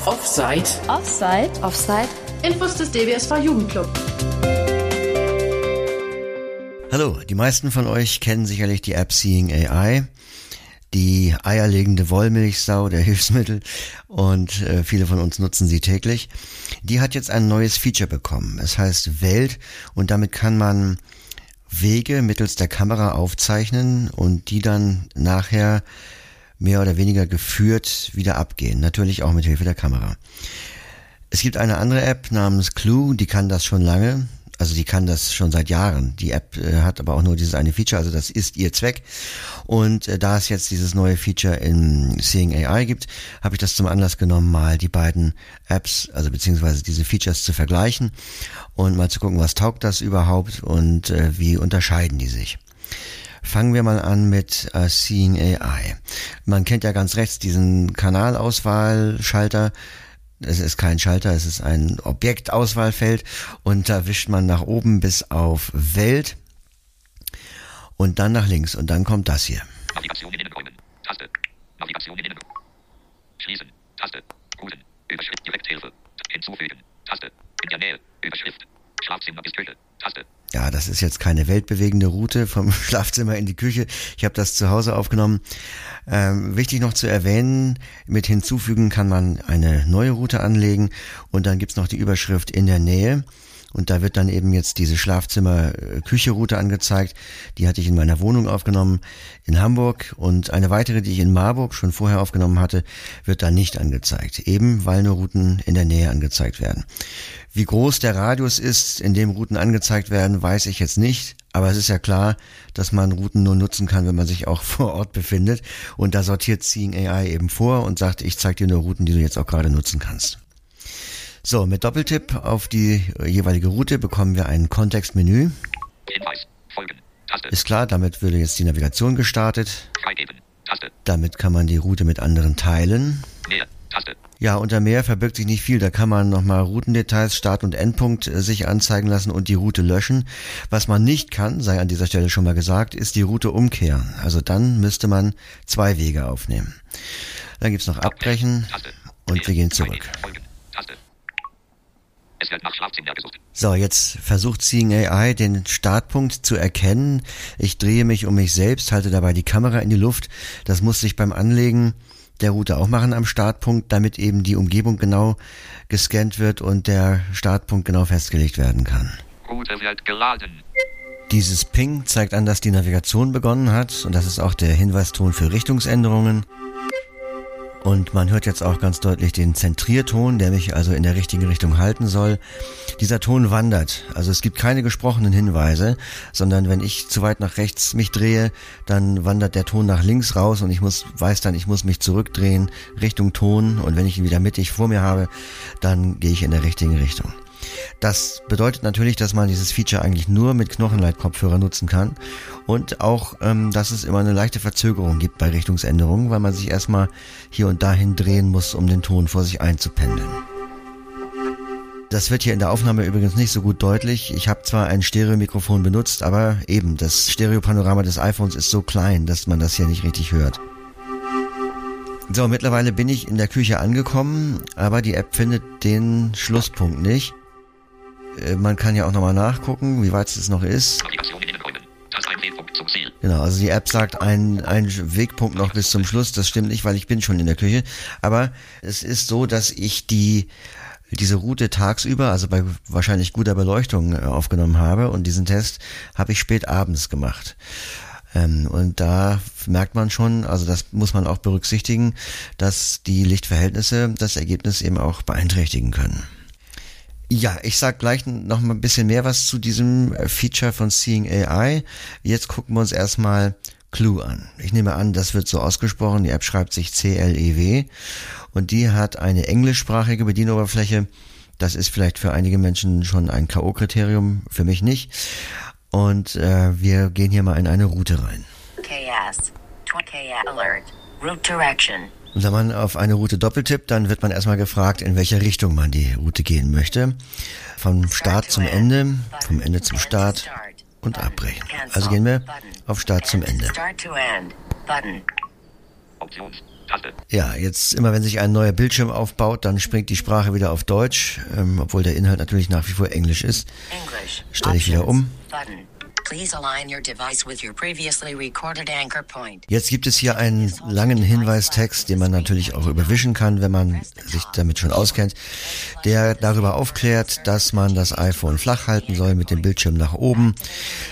auf Offside. Offside. Offside. Infos des DWSV Jugendclub. Hallo, die meisten von euch kennen sicherlich die App Seeing AI, die eierlegende Wollmilchsau der Hilfsmittel und äh, viele von uns nutzen sie täglich. Die hat jetzt ein neues Feature bekommen. Es heißt Welt und damit kann man Wege mittels der Kamera aufzeichnen und die dann nachher mehr oder weniger geführt wieder abgehen. Natürlich auch mit Hilfe der Kamera. Es gibt eine andere App namens Clue, die kann das schon lange. Also die kann das schon seit Jahren. Die App äh, hat aber auch nur dieses eine Feature, also das ist ihr Zweck. Und äh, da es jetzt dieses neue Feature in Seeing AI gibt, habe ich das zum Anlass genommen, mal die beiden Apps, also beziehungsweise diese Features zu vergleichen und mal zu gucken, was taugt das überhaupt und äh, wie unterscheiden die sich. Fangen wir mal an mit äh, Seeing AI. Man kennt ja ganz rechts diesen Kanalauswahlschalter. Es ist kein Schalter, es ist ein Objektauswahlfeld und da wischt man nach oben bis auf Welt und dann nach links und dann kommt das hier. Navigation in Innenräumen. Taste. Navigation in Innenräumen. Schließen. Taste. Routen. Überschrift Direkthilfe. Hinzufügen. Taste. In der Nähe. Überschrift. Schlafzimmer bis Küche. Taste. Ja, das ist jetzt keine weltbewegende Route vom Schlafzimmer in die Küche. Ich habe das zu Hause aufgenommen. Ähm, wichtig noch zu erwähnen, mit hinzufügen kann man eine neue Route anlegen und dann gibt's noch die Überschrift in der Nähe. Und da wird dann eben jetzt diese Schlafzimmer-Küche-Route angezeigt. Die hatte ich in meiner Wohnung aufgenommen in Hamburg. Und eine weitere, die ich in Marburg schon vorher aufgenommen hatte, wird da nicht angezeigt. Eben weil nur Routen in der Nähe angezeigt werden. Wie groß der Radius ist, in dem Routen angezeigt werden, weiß ich jetzt nicht. Aber es ist ja klar, dass man Routen nur nutzen kann, wenn man sich auch vor Ort befindet. Und da sortiert Seeing AI eben vor und sagt, ich zeige dir nur Routen, die du jetzt auch gerade nutzen kannst. So, mit Doppeltipp auf die jeweilige Route bekommen wir ein Kontextmenü. Hinweis. Folgen. Taste. Ist klar, damit würde jetzt die Navigation gestartet. Freigeben. Taste. Damit kann man die Route mit anderen teilen. Nähe. Taste. Ja, unter mehr verbirgt sich nicht viel. Da kann man nochmal Routendetails, Start- und Endpunkt äh, sich anzeigen lassen und die Route löschen. Was man nicht kann, sei an dieser Stelle schon mal gesagt, ist die Route umkehren. Also dann müsste man zwei Wege aufnehmen. Dann gibt's noch Abbrechen und wir gehen zurück. Freigeben. Folgen. Taste. Es wird nach Schlafzimmer gesucht. So, jetzt versucht Seeing AI den Startpunkt zu erkennen. Ich drehe mich um mich selbst, halte dabei die Kamera in die Luft. Das muss sich beim Anlegen der Route auch machen am Startpunkt, damit eben die Umgebung genau gescannt wird und der Startpunkt genau festgelegt werden kann. Route wird geladen. Dieses Ping zeigt an, dass die Navigation begonnen hat und das ist auch der Hinweiston für Richtungsänderungen. Und man hört jetzt auch ganz deutlich den Zentrierton, der mich also in der richtigen Richtung halten soll. Dieser Ton wandert. Also es gibt keine gesprochenen Hinweise, sondern wenn ich zu weit nach rechts mich drehe, dann wandert der Ton nach links raus und ich muss, weiß dann, ich muss mich zurückdrehen Richtung Ton und wenn ich ihn wieder mittig vor mir habe, dann gehe ich in der richtigen Richtung. Das bedeutet natürlich, dass man dieses Feature eigentlich nur mit Knochenleitkopfhörer nutzen kann und auch, ähm, dass es immer eine leichte Verzögerung gibt bei Richtungsänderungen, weil man sich erstmal hier und dahin drehen muss, um den Ton vor sich einzupendeln. Das wird hier in der Aufnahme übrigens nicht so gut deutlich. Ich habe zwar ein Stereomikrofon benutzt, aber eben das Stereopanorama des iPhones ist so klein, dass man das hier nicht richtig hört. So, mittlerweile bin ich in der Küche angekommen, aber die App findet den Schlusspunkt nicht. Äh, Man kann ja auch nochmal nachgucken, wie weit es noch ist. Genau, also die App sagt ein, ein Wegpunkt noch bis zum Schluss. Das stimmt nicht, weil ich bin schon in der Küche. Aber es ist so, dass ich die diese Route tagsüber, also bei wahrscheinlich guter Beleuchtung äh, aufgenommen habe und diesen Test habe ich spät abends gemacht. Ähm, und da merkt man schon, also das muss man auch berücksichtigen, dass die Lichtverhältnisse das Ergebnis eben auch beeinträchtigen können. Ja, ich sag gleich noch mal ein bisschen mehr was zu diesem äh, Feature von Seeing AI. Jetzt gucken wir uns erstmal Clue an. Ich nehme an, das wird so ausgesprochen. Die App schreibt sich C-L-E-W und die hat eine englischsprachige Bedienoberfläche. Das ist vielleicht für einige Menschen schon ein K.O.-Kriterium, für mich nicht. Und äh, wir gehen hier mal in eine Route rein. KS. Tw- K alert. Route direction. Und wenn man auf eine Route doppeltippt, dann wird man erstmal gefragt, in welche Richtung man die Route gehen möchte. Vom Start zum Ende, vom Ende zum Start und abbrechen. Also gehen wir auf Start zum Ende. Ja, jetzt immer wenn sich ein neuer Bildschirm aufbaut, dann springt die Sprache wieder auf Deutsch, ähm, obwohl der Inhalt natürlich nach wie vor Englisch ist. Stelle ich wieder um. Please align your device with your previously recorded anchor point. Jetzt gibt es hier einen langen Hinweistext, den man natürlich auch überwischen kann, wenn man sich damit schon auskennt, der darüber aufklärt, dass man das iPhone flach halten soll mit dem Bildschirm nach oben,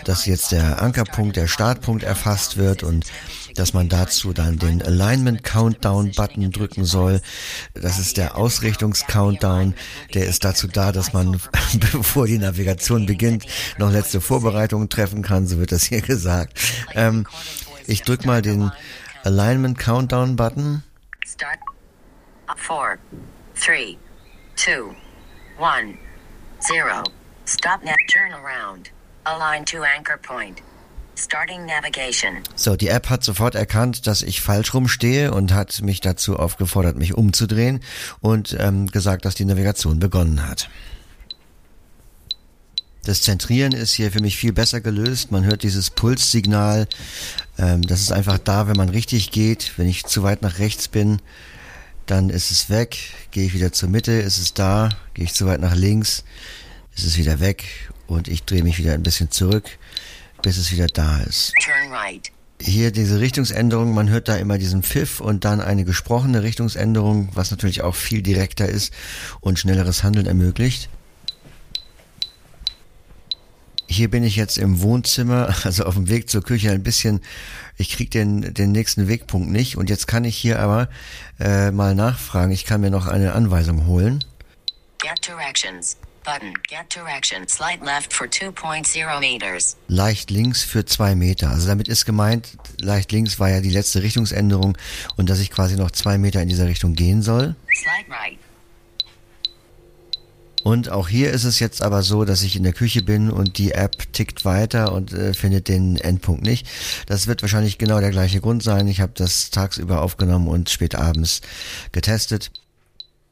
dass jetzt der Ankerpunkt, der Startpunkt erfasst wird und dass man dazu dann den Alignment Countdown Button drücken soll. Das ist der Ausrichtungs-Countdown. Der ist dazu da, dass man, bevor die Navigation beginnt, noch letzte Vorbereitungen treffen kann. So wird das hier gesagt. Ähm, ich drück mal den Alignment Countdown Button. Start. Four, three, two, one, zero. Stop net. Turn around. Align to anchor point. So, die App hat sofort erkannt, dass ich falsch rumstehe und hat mich dazu aufgefordert, mich umzudrehen und ähm, gesagt, dass die Navigation begonnen hat. Das Zentrieren ist hier für mich viel besser gelöst. Man hört dieses Pulssignal. Ähm, das ist einfach da, wenn man richtig geht. Wenn ich zu weit nach rechts bin, dann ist es weg. Gehe ich wieder zur Mitte, ist es da. Gehe ich zu weit nach links, ist es wieder weg. Und ich drehe mich wieder ein bisschen zurück, bis es wieder da ist. Hier diese Richtungsänderung, man hört da immer diesen Pfiff und dann eine gesprochene Richtungsänderung, was natürlich auch viel direkter ist und schnelleres Handeln ermöglicht. Hier bin ich jetzt im Wohnzimmer, also auf dem Weg zur Küche ein bisschen, ich krieg den, den nächsten Wegpunkt nicht und jetzt kann ich hier aber äh, mal nachfragen, ich kann mir noch eine Anweisung holen. Get directions. Button. Get directions. Slide left for 2.0 meters. leicht links für zwei Meter. Also damit ist gemeint, leicht links war ja die letzte Richtungsänderung und dass ich quasi noch zwei Meter in dieser Richtung gehen soll. Slide right. Und auch hier ist es jetzt aber so, dass ich in der Küche bin und die App tickt weiter und äh, findet den Endpunkt nicht. Das wird wahrscheinlich genau der gleiche Grund sein. Ich habe das tagsüber aufgenommen und spät abends getestet.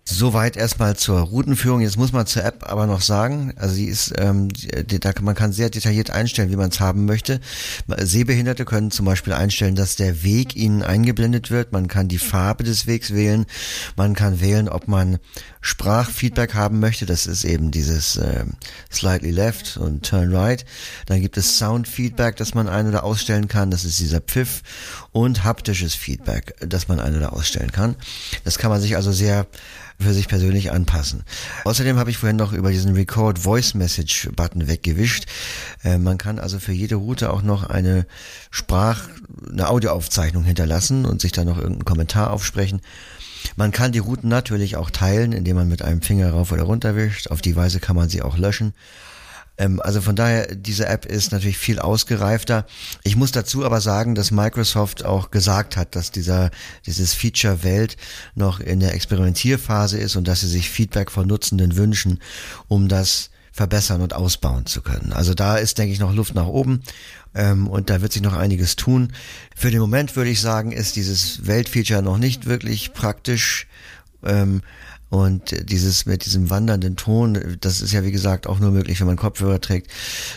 Soweit erstmal zur Routenführung. Jetzt muss man zur App aber noch sagen, also sie ist, ähm, die, da, man kann sehr detailliert einstellen, wie man es haben möchte. Sehbehinderte können zum Beispiel einstellen, dass der Weg ihnen eingeblendet wird. Man kann die Farbe des Wegs wählen. Man kann wählen, ob man Sprachfeedback haben möchte. Das ist eben dieses ähm, Slightly Left und Turn Right. Dann gibt es Soundfeedback, das man ein- oder ausstellen kann. Das ist dieser Pfiff. Und haptisches Feedback, das man ein- oder ausstellen kann. Das kann man sich also sehr für sich persönlich anpassen. Außerdem habe ich vorhin noch über diesen Record Voice Message Button weggewischt. Äh, man kann also für jede Route auch noch eine Sprach, eine Audioaufzeichnung hinterlassen und sich dann noch irgendeinen Kommentar aufsprechen. Man kann die Routen natürlich auch teilen, indem man mit einem Finger rauf oder runter wischt. Auf die Weise kann man sie auch löschen. Ähm, also von daher, diese App ist natürlich viel ausgereifter. Ich muss dazu aber sagen, dass Microsoft auch gesagt hat, dass dieser, dieses Feature Welt noch in der Experimentierphase ist und dass sie sich Feedback von Nutzenden wünschen, um das verbessern und ausbauen zu können. Also da ist, denke ich, noch Luft nach oben ähm, und da wird sich noch einiges tun. Für den Moment würde ich sagen, ist dieses Weltfeature noch nicht wirklich praktisch. Ähm, und dieses mit diesem wandernden Ton, das ist ja wie gesagt auch nur möglich, wenn man Kopfhörer trägt.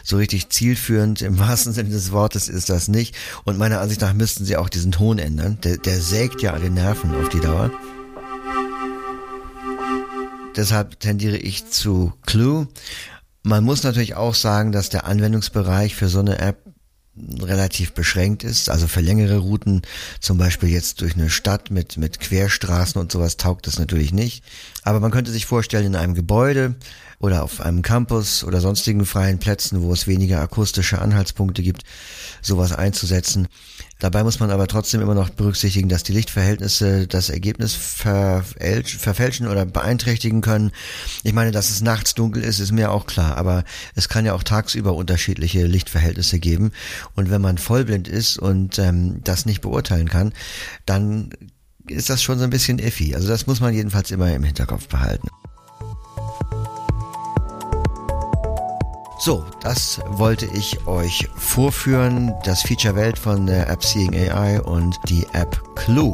So richtig zielführend im wahrsten Sinne des Wortes ist das nicht. Und meiner Ansicht nach müssten sie auch diesen Ton ändern. Der, der sägt ja den Nerven auf die Dauer. Deshalb tendiere ich zu Clue. Man muss natürlich auch sagen, dass der Anwendungsbereich für so eine App relativ beschränkt ist. Also für längere Routen, zum Beispiel jetzt durch eine Stadt mit, mit Querstraßen und sowas, taugt das natürlich nicht. Aber man könnte sich vorstellen, in einem Gebäude oder auf einem Campus oder sonstigen freien Plätzen, wo es weniger akustische Anhaltspunkte gibt, sowas einzusetzen. Dabei muss man aber trotzdem immer noch berücksichtigen, dass die Lichtverhältnisse das Ergebnis verfälschen oder beeinträchtigen können. Ich meine, dass es nachts dunkel ist, ist mir auch klar, aber es kann ja auch tagsüber unterschiedliche Lichtverhältnisse geben. Und wenn man vollblind ist und ähm, das nicht beurteilen kann, dann ist das schon so ein bisschen iffy. Also das muss man jedenfalls immer im Hinterkopf behalten. So, das wollte ich euch vorführen. Das Feature Welt von der App Seeing AI und die App Clue.